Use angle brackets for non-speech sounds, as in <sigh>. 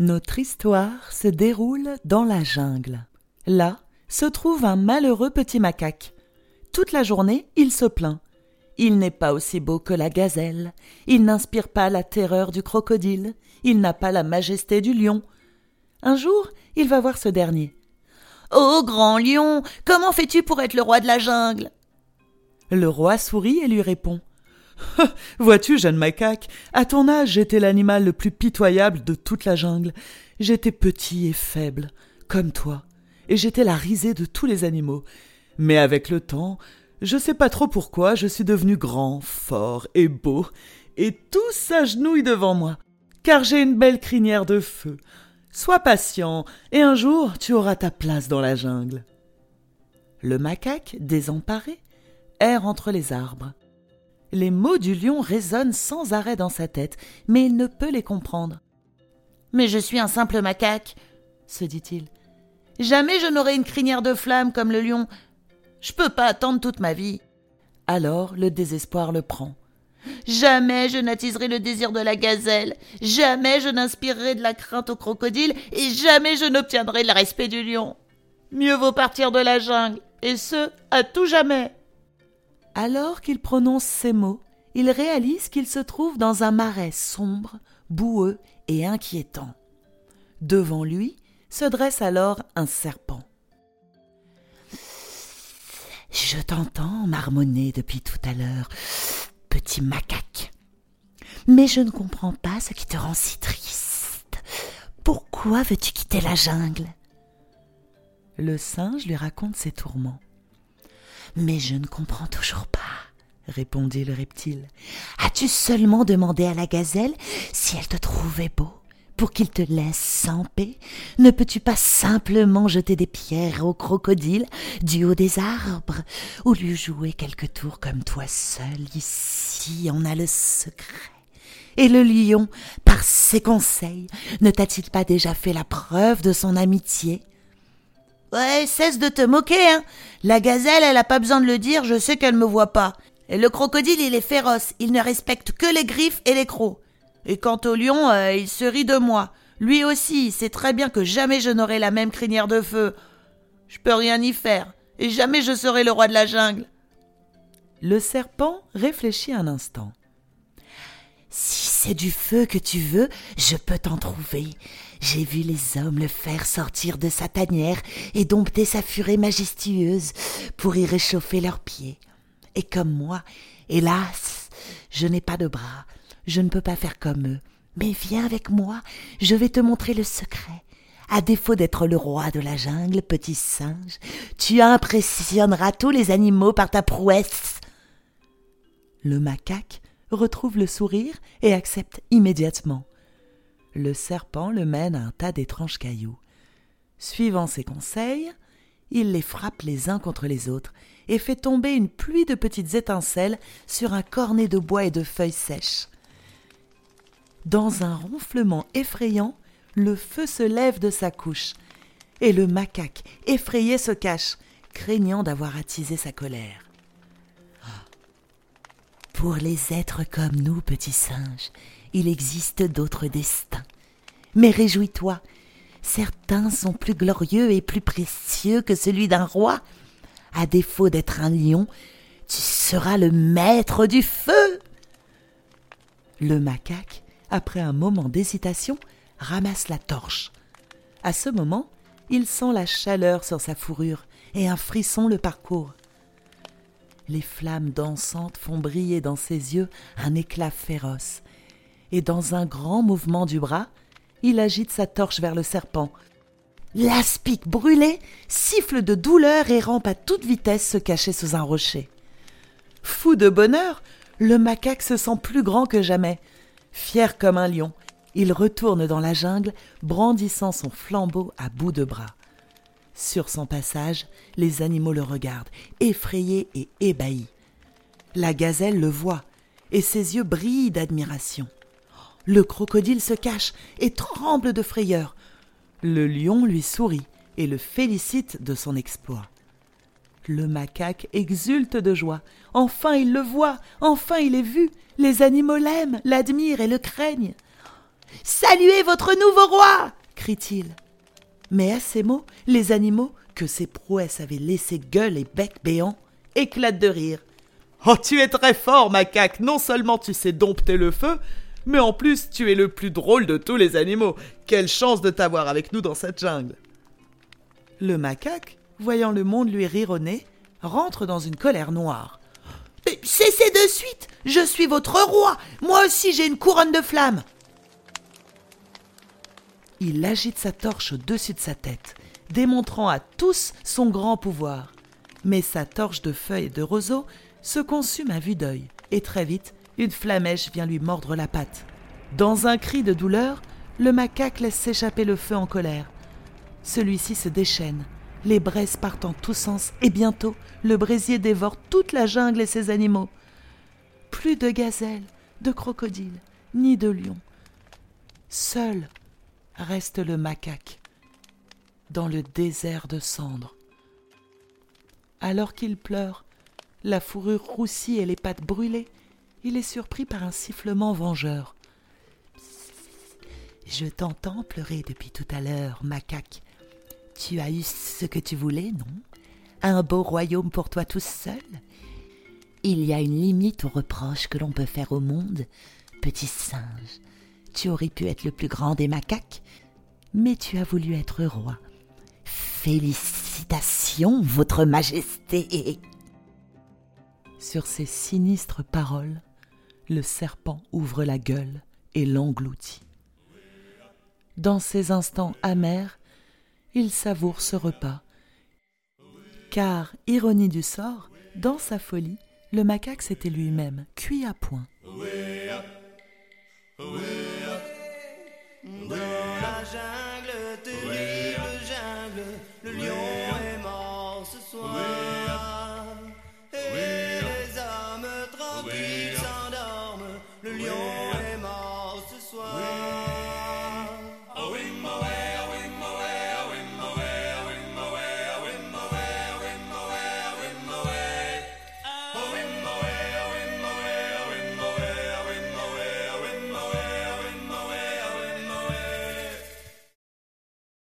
Notre histoire se déroule dans la jungle. Là se trouve un malheureux petit macaque. Toute la journée, il se plaint. Il n'est pas aussi beau que la gazelle, il n'inspire pas la terreur du crocodile, il n'a pas la majesté du lion. Un jour, il va voir ce dernier. Ô grand lion, comment fais-tu pour être le roi de la jungle? Le roi sourit et lui répond. <laughs> Vois-tu, jeune macaque, à ton âge j'étais l'animal le plus pitoyable de toute la jungle. J'étais petit et faible, comme toi, et j'étais la risée de tous les animaux. Mais avec le temps, je sais pas trop pourquoi, je suis devenu grand, fort et beau, et tous s'agenouillent devant moi, car j'ai une belle crinière de feu. Sois patient, et un jour tu auras ta place dans la jungle. Le macaque, désemparé, erre entre les arbres. Les mots du lion résonnent sans arrêt dans sa tête, mais il ne peut les comprendre. Mais je suis un simple macaque, se dit-il. Jamais je n'aurai une crinière de flamme comme le lion. Je peux pas attendre toute ma vie. Alors le désespoir le prend. Jamais je n'attiserai le désir de la gazelle, jamais je n'inspirerai de la crainte au crocodile, et jamais je n'obtiendrai le respect du lion. Mieux vaut partir de la jungle, et ce, à tout jamais. Alors qu'il prononce ces mots, il réalise qu'il se trouve dans un marais sombre, boueux et inquiétant. Devant lui se dresse alors un serpent. Je t'entends marmonner depuis tout à l'heure, petit macaque. Mais je ne comprends pas ce qui te rend si triste. Pourquoi veux-tu quitter la jungle? Le singe lui raconte ses tourments. Mais je ne comprends toujours pas, répondit le reptile. As-tu seulement demandé à la gazelle si elle te trouvait beau pour qu'il te laisse sans paix? Ne peux-tu pas simplement jeter des pierres au crocodile du haut des arbres ou lui jouer quelques tours comme toi seul Ici, on a le secret? Et le lion, par ses conseils, ne t'a-t-il pas déjà fait la preuve de son amitié? Ouais, cesse de te moquer, hein. La gazelle, elle a pas besoin de le dire, je sais qu'elle me voit pas. Et le crocodile, il est féroce, il ne respecte que les griffes et les crocs. Et quant au lion, euh, il se rit de moi. Lui aussi, il sait très bien que jamais je n'aurai la même crinière de feu. Je peux rien y faire, et jamais je serai le roi de la jungle. Le serpent réfléchit un instant. Si c'est du feu que tu veux, je peux t'en trouver. J'ai vu les hommes le faire sortir de sa tanière et dompter sa furée majestueuse pour y réchauffer leurs pieds. Et comme moi, hélas, je n'ai pas de bras, je ne peux pas faire comme eux. Mais viens avec moi, je vais te montrer le secret. À défaut d'être le roi de la jungle, petit singe, tu impressionneras tous les animaux par ta prouesse. Le macaque retrouve le sourire et accepte immédiatement. Le serpent le mène à un tas d'étranges cailloux. Suivant ses conseils, il les frappe les uns contre les autres et fait tomber une pluie de petites étincelles sur un cornet de bois et de feuilles sèches. Dans un ronflement effrayant, le feu se lève de sa couche, et le macaque, effrayé, se cache, craignant d'avoir attisé sa colère. Pour les êtres comme nous, petits singes, il existe d'autres destins. Mais réjouis-toi, certains sont plus glorieux et plus précieux que celui d'un roi. À défaut d'être un lion, tu seras le maître du feu. Le macaque, après un moment d'hésitation, ramasse la torche. À ce moment, il sent la chaleur sur sa fourrure et un frisson le parcourt. Les flammes dansantes font briller dans ses yeux un éclat féroce, et dans un grand mouvement du bras, il agite sa torche vers le serpent. L'aspic brûlé siffle de douleur et rampe à toute vitesse se cacher sous un rocher. Fou de bonheur, le macaque se sent plus grand que jamais. Fier comme un lion, il retourne dans la jungle, brandissant son flambeau à bout de bras. Sur son passage, les animaux le regardent, effrayés et ébahis. La gazelle le voit, et ses yeux brillent d'admiration. Le crocodile se cache et tremble de frayeur. Le lion lui sourit et le félicite de son exploit. Le macaque exulte de joie. Enfin il le voit, enfin il est vu. Les animaux l'aiment, l'admirent et le craignent. Saluez votre nouveau roi crie-t-il. Mais à ces mots, les animaux, que ces prouesses avaient laissé gueule et bec béant, éclatent de rire. Oh, tu es très fort, macaque. Non seulement tu sais dompter le feu, mais en plus tu es le plus drôle de tous les animaux. Quelle chance de t'avoir avec nous dans cette jungle. Le macaque, voyant le monde lui rire au nez, rentre dans une colère noire. Cessez de suite Je suis votre roi Moi aussi j'ai une couronne de flammes Il agite sa torche au-dessus de sa tête, démontrant à tous son grand pouvoir. Mais sa torche de feuilles et de roseaux se consume à vue d'œil, et très vite, une flamèche vient lui mordre la patte. Dans un cri de douleur, le macaque laisse s'échapper le feu en colère. Celui-ci se déchaîne, les braises partent en tous sens, et bientôt le brésier dévore toute la jungle et ses animaux. Plus de gazelles, de crocodiles, ni de lions. Seul reste le macaque, dans le désert de cendres. Alors qu'il pleure, la fourrure roussie et les pattes brûlées, il est surpris par un sifflement vengeur. Je t'entends pleurer depuis tout à l'heure, macaque. Tu as eu ce que tu voulais, non? Un beau royaume pour toi tout seul? Il y a une limite aux reproches que l'on peut faire au monde, petit singe. Tu aurais pu être le plus grand des macaques, mais tu as voulu être roi. Félicitations, Votre Majesté. Sur ces sinistres paroles, le serpent ouvre la gueule et l'engloutit. Dans ces instants amers, il savoure ce repas. Car, ironie du sort, dans sa folie, le macaque s'était lui-même cuit à point. Mort ce